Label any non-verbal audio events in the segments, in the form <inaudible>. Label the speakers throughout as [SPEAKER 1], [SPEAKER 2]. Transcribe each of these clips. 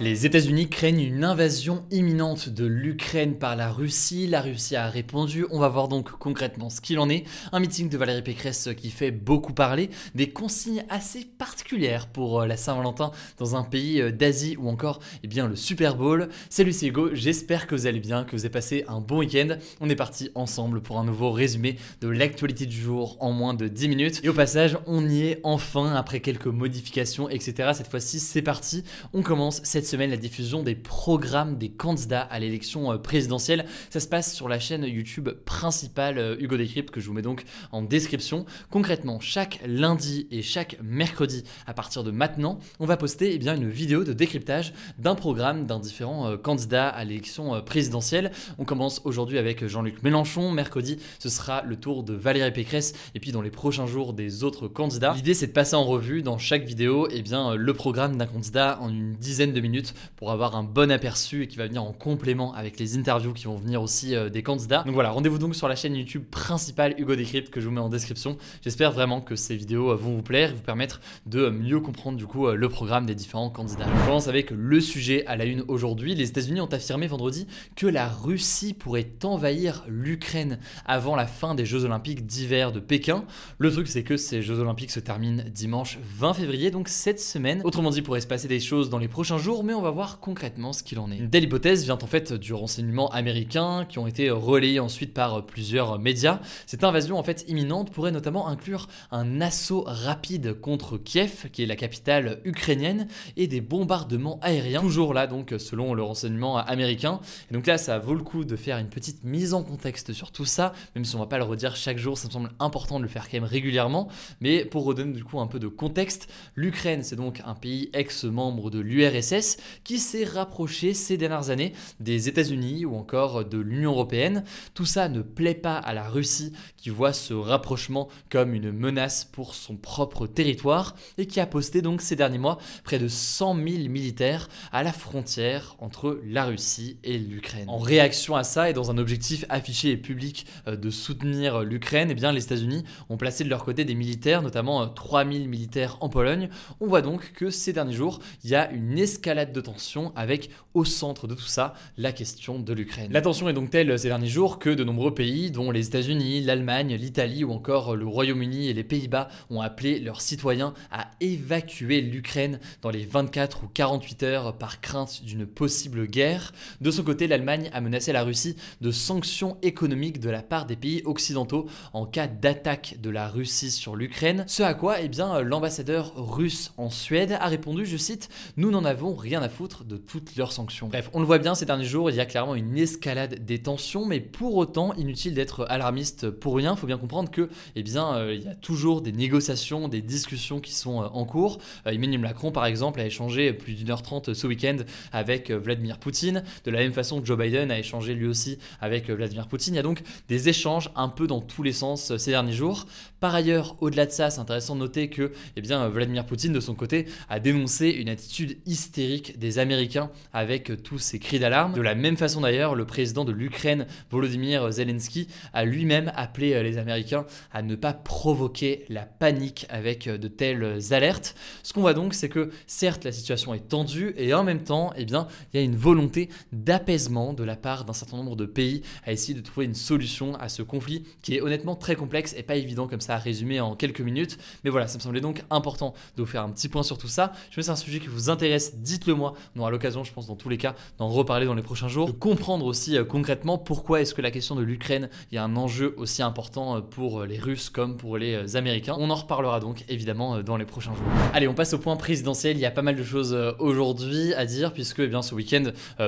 [SPEAKER 1] Les États-Unis craignent une invasion imminente de l'Ukraine par la Russie. La Russie a répondu. On va voir donc concrètement ce qu'il en est. Un meeting de Valérie Pécresse qui fait beaucoup parler. Des consignes assez particulières pour euh, la Saint-Valentin dans un pays euh, d'Asie ou encore eh bien, le Super Bowl. Salut, c'est Hugo. J'espère que vous allez bien, que vous avez passé un bon week-end. On est parti ensemble pour un nouveau résumé de l'actualité du jour en moins de 10 minutes. Et au passage, on y est enfin après quelques modifications, etc. Cette fois-ci, c'est parti. On commence cette semaine la diffusion des programmes des candidats à l'élection euh, présidentielle. Ça se passe sur la chaîne YouTube principale euh, Hugo Décrypte que je vous mets donc en description. Concrètement, chaque lundi et chaque mercredi à partir de maintenant, on va poster eh bien, une vidéo de décryptage d'un programme d'un différent euh, candidat à l'élection présidentielle. On commence aujourd'hui avec Jean-Luc Mélenchon. Mercredi, ce sera le tour de Valérie Pécresse et puis dans les prochains jours des autres candidats. L'idée c'est de passer en revue dans chaque vidéo eh bien, le programme d'un candidat en une dizaine de minutes pour avoir un bon aperçu et qui va venir en complément avec les interviews qui vont venir aussi euh, des candidats. Donc voilà, rendez-vous donc sur la chaîne YouTube principale Hugo Décrypte que je vous mets en description. J'espère vraiment que ces vidéos euh, vont vous plaire et vous permettre de mieux comprendre du coup euh, le programme des différents candidats. On commence avec le sujet à la une aujourd'hui. Les États-Unis ont affirmé vendredi que la Russie pourrait envahir l'Ukraine avant la fin des Jeux Olympiques d'hiver de Pékin. Le truc c'est que ces Jeux Olympiques se terminent dimanche 20 février, donc cette semaine. Autrement dit, il pourrait se passer des choses dans les prochains jours, mais on va voir concrètement ce qu'il en est. Une telle hypothèse vient en fait du renseignement américain qui ont été relayés ensuite par plusieurs médias. Cette invasion en fait imminente pourrait notamment inclure un assaut rapide contre Kiev, qui est la capitale ukrainienne, et des bombardements aériens, toujours là donc selon le renseignement américain. Et donc là ça vaut le coup de faire une petite mise en contexte sur tout ça, même si on va pas le redire chaque jour, ça me semble important de le faire quand même régulièrement. Mais pour redonner du coup un peu de contexte, l'Ukraine c'est donc un pays ex-membre de l'URSS qui s'est rapproché ces dernières années des États-Unis ou encore de l'Union européenne. Tout ça ne plaît pas à la Russie qui voit ce rapprochement comme une menace pour son propre territoire et qui a posté donc ces derniers mois près de 100 000 militaires à la frontière entre la Russie et l'Ukraine. En réaction à ça et dans un objectif affiché et public euh, de soutenir l'Ukraine, eh les États-Unis ont placé de leur côté des militaires, notamment 3000 euh, militaires en Pologne. On voit donc que ces derniers jours, il y a une escalade de tension avec au centre de tout ça la question de l'Ukraine. La tension est donc telle ces derniers jours que de nombreux pays, dont les États-Unis, l'Allemagne, l'Italie ou encore le Royaume-Uni et les Pays-Bas, ont appelé leurs citoyens à évacuer l'Ukraine dans les 24 ou 48 heures par crainte d'une possible guerre. De son côté, l'Allemagne a menacé la Russie de sanctions économiques de la part des pays occidentaux en cas d'attaque de la Russie sur l'Ukraine. Ce à quoi, eh bien, l'ambassadeur russe en Suède a répondu, je cite, Nous n'en avons rien à foutre de toutes leurs sanctions. Bref, on le voit bien ces derniers jours, il y a clairement une escalade des tensions, mais pour autant, inutile d'être alarmiste pour rien. Faut bien comprendre que, eh bien, euh, il y a toujours des négociations, des discussions qui sont euh, en cours. Euh, Emmanuel Macron, par exemple, a échangé plus d'une heure trente ce week-end avec Vladimir Poutine. De la même façon que Joe Biden a échangé lui aussi avec Vladimir Poutine. Il y a donc des échanges un peu dans tous les sens ces derniers jours. Par ailleurs, au-delà de ça, c'est intéressant de noter que, eh bien, Vladimir Poutine, de son côté, a dénoncé une attitude hystérique des Américains avec tous ces cris d'alarme. De la même façon d'ailleurs, le président de l'Ukraine, Volodymyr Zelensky, a lui-même appelé euh, les Américains à ne pas provoquer la panique avec euh, de telles alertes. Ce qu'on voit donc, c'est que certes la situation est tendue et en même temps, eh bien, il y a une volonté d'apaisement de la part d'un certain nombre de pays à essayer de trouver une solution à ce conflit qui est honnêtement très complexe et pas évident comme ça à résumer en quelques minutes. Mais voilà, ça me semblait donc important de vous faire un petit point sur tout ça. Je sais que c'est un sujet qui vous intéresse, dites-le dites-le moi. On aura l'occasion, je pense, dans tous les cas, d'en reparler dans les prochains jours, comprendre aussi euh, concrètement pourquoi est-ce que la question de l'Ukraine, il y a un enjeu aussi important euh, pour les Russes comme pour les Américains. On en reparlera donc évidemment dans les prochains jours. Allez, on passe au point présidentiel. Il y a pas mal de choses aujourd'hui à dire puisque eh bien ce week-end,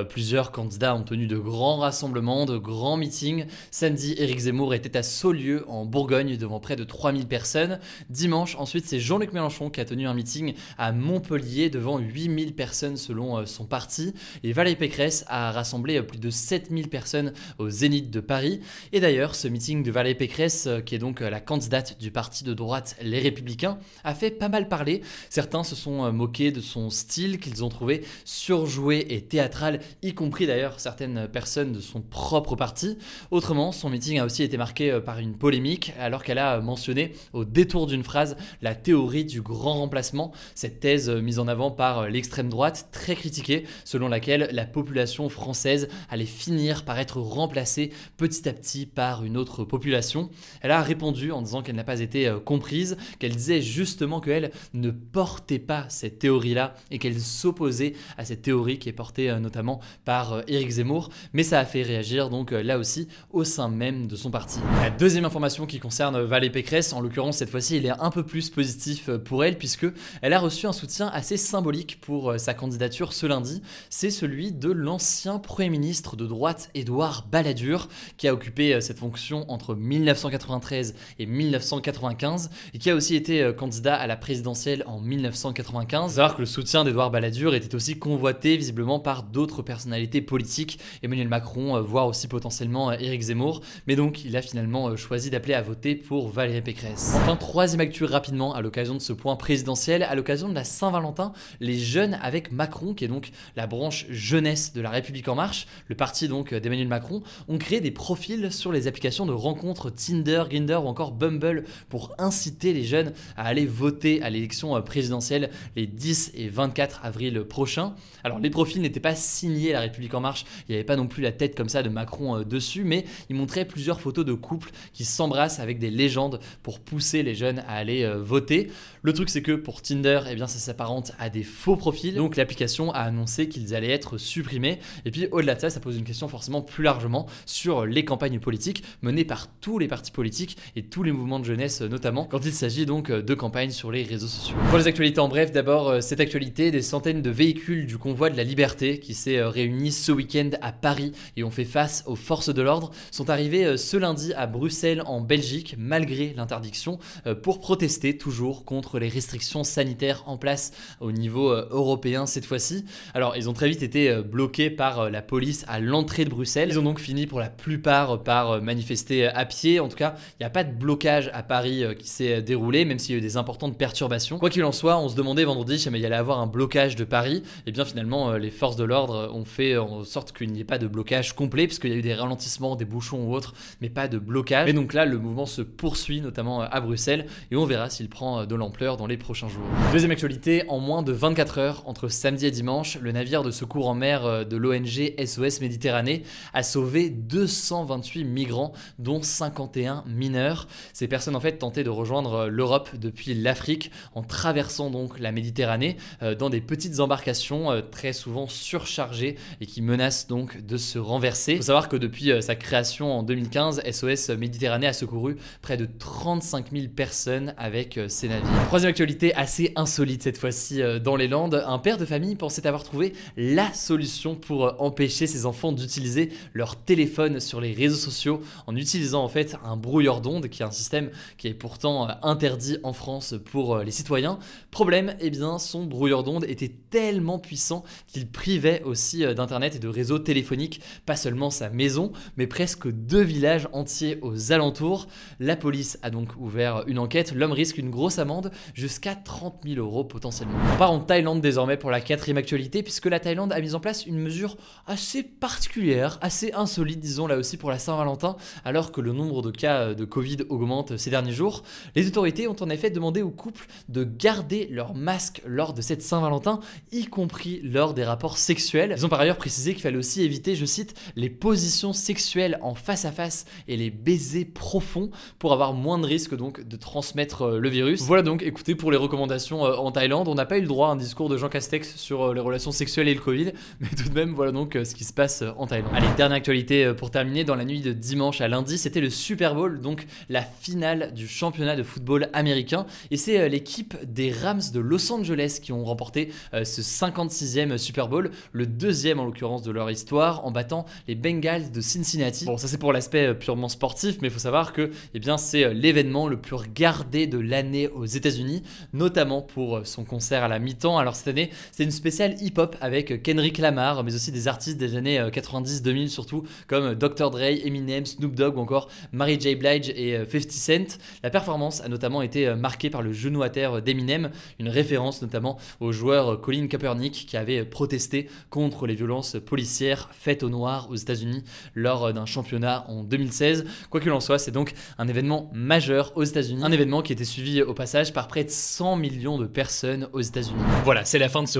[SPEAKER 1] plusieurs candidats ont tenu de grands rassemblements, de grands meetings. Samedi, Éric Zemmour était à Saulieu en Bourgogne devant près de 3000 personnes. Dimanche, ensuite, c'est Jean-Luc Mélenchon qui a tenu un meeting à Montpellier devant 8000 personnes selon euh, son parti. Et Valérie Pécresse a rassemblé euh, plus de 7000 personnes au Zénith de Paris. Et d'ailleurs, ce meeting de Valérie Pécresse, euh, qui est donc la candidate du parti de droite Les Républicains, a fait pas mal parler. Certains se sont moqués de son style qu'ils ont trouvé surjoué et théâtral, y compris d'ailleurs certaines personnes de son propre parti. Autrement, son meeting a aussi été marqué par une polémique alors qu'elle a mentionné au détour d'une phrase la théorie du grand remplacement, cette thèse mise en avant par l'extrême droite très critiquée selon laquelle la population française allait finir par être remplacée petit à petit par une autre population. Elle a répondu en disant qu'elle n'a pas été euh, comprise, qu'elle disait justement qu'elle ne portait pas cette théorie-là et qu'elle s'opposait à cette théorie qui est portée euh, notamment par euh, Éric Zemmour, mais ça a fait réagir donc là aussi au sein même de son parti. La deuxième information qui concerne Valérie Pécresse, en l'occurrence cette fois-ci il est un peu plus positif pour elle puisque elle a reçu un soutien assez symbolique pour sa candidature ce lundi. C'est celui de l'ancien Premier ministre de droite Édouard Balladur qui a occupé euh, cette fonction entre 1993 et 1995 et qui a aussi été euh, candidat à la présidentielle en 1995. Alors que le soutien d'Édouard Balladur était aussi convoité visiblement par d'autres personnalités politiques, Emmanuel Macron, voire aussi potentiellement Éric Zemmour, mais donc il a finalement choisi d'appeler à voter pour Valérie Pécresse. Enfin, troisième actu rapidement à l'occasion de ce point présidentiel, à l'occasion de la Saint-Valentin, les jeunes avec Macron, qui est donc la branche jeunesse de la République en marche, le parti donc d'Emmanuel Macron, ont créé des profils sur les applications de rencontres Tinder, Grinder ou encore Bumble pour inciter les jeunes à aller voter à l'élection présidentielle les 10 et 24 avril prochains. Alors les profils n'étaient pas signés La République en marche, il n'y avait pas non plus la tête comme ça de Macron euh, dessus, mais ils montraient plusieurs photos de couples qui s'embrassent avec des légendes pour pousser les jeunes à aller euh, voter. Le truc c'est que pour Tinder, eh bien ça s'apparente à des faux profils. L'application a annoncé qu'ils allaient être supprimés. Et puis au-delà de ça, ça pose une question forcément plus largement sur les campagnes politiques menées par tous les partis politiques et tous les mouvements de jeunesse notamment, quand il s'agit donc de campagnes sur les réseaux sociaux. Pour les actualités en bref, d'abord euh, cette actualité des centaines de véhicules du convoi de la liberté qui s'est euh, réuni ce week-end à Paris et ont fait face aux forces de l'ordre sont arrivés euh, ce lundi à Bruxelles en Belgique malgré l'interdiction pour protester toujours contre les restrictions sanitaires en place au niveau euh, européen cette fois-ci. Alors, ils ont très vite été euh, bloqués par euh, la police à l'entrée de Bruxelles. Ils ont donc fini pour la plupart par manifester à pied. En tout cas, il n'y a pas de blocage à Paris qui s'est déroulé, même s'il y a eu des importantes perturbations. Quoi qu'il en soit, on se demandait vendredi si il y allait avoir un blocage de Paris. Et bien finalement, les forces de l'ordre ont fait en sorte qu'il n'y ait pas de blocage complet, puisqu'il y a eu des ralentissements, des bouchons ou autres, mais pas de blocage. Et donc là, le mouvement se poursuit, notamment à Bruxelles, et on verra s'il prend de l'ampleur dans les prochains jours. Deuxième actualité, en moins de 24 heures, entre samedi et dimanche, le navire de secours en mer euh, de l'ONG SOS Méditerranée a sauvé 228 migrants, dont 51 mineurs. Ces personnes en fait tentaient de rejoindre euh, l'Europe depuis l'Afrique en traversant donc la Méditerranée euh, dans des petites embarcations très souvent surchargées et qui menacent donc de se renverser. Il faut savoir que depuis sa création en 2015, SOS Méditerranée a secouru près de 35 000 personnes avec ces navires. Troisième actualité assez insolite cette fois-ci dans les Landes, un père de pensait avoir trouvé la solution pour euh, empêcher ses enfants d'utiliser leur téléphone sur les réseaux sociaux en utilisant en fait un brouilleur d'ondes qui est un système qui est pourtant euh, interdit en France pour euh, les citoyens. Problème, eh bien son brouilleur d'ondes était tellement puissant qu'il privait aussi d'internet et de réseaux téléphoniques pas seulement sa maison mais presque deux villages entiers aux alentours. La police a donc ouvert une enquête, l'homme risque une grosse amende jusqu'à 30 000 euros potentiellement en Thaïlande désormais pour la quatrième actualité, puisque la Thaïlande a mis en place une mesure assez particulière, assez insolite, disons là aussi pour la Saint-Valentin, alors que le nombre de cas de Covid augmente ces derniers jours. Les autorités ont en effet demandé aux couples de garder leur masque lors de cette Saint-Valentin, y compris lors des rapports sexuels. Ils ont par ailleurs précisé qu'il fallait aussi éviter, je cite, les positions sexuelles en face à face et les baisers profonds pour avoir moins de risques donc de transmettre euh, le virus. Voilà donc, écoutez, pour les recommandations euh, en Thaïlande, on n'a pas eu le droit un discours de Jean Castex sur les relations sexuelles et le Covid, <laughs> mais tout de même, voilà donc ce qui se passe en Thaïlande. Allez, dernière actualité pour terminer, dans la nuit de dimanche à lundi, c'était le Super Bowl, donc la finale du championnat de football américain, et c'est l'équipe des Rams de Los Angeles qui ont remporté ce 56e Super Bowl, le deuxième en l'occurrence de leur histoire, en battant les Bengals de Cincinnati. Bon, ça c'est pour l'aspect purement sportif, mais il faut savoir que eh bien, c'est l'événement le plus regardé de l'année aux États-Unis, notamment pour son concert à la mi-temps. Alors cette année, c'est une spéciale hip-hop avec Kendrick Lamar, mais aussi des artistes des années 90-2000 surtout, comme Dr. Dre, Eminem, Snoop Dogg ou encore Mary J. Blige et 50 Cent. La performance a notamment été marquée par le genou à terre d'Eminem, une référence notamment au joueur Colin Kaepernick qui avait protesté contre les violences policières faites aux Noirs aux États-Unis lors d'un championnat en 2016. Quoi qu'il en soit, c'est donc un événement majeur aux États-Unis, un événement qui était suivi au passage par près de 100 millions de personnes aux États-Unis. Voilà, c'est la fin de ce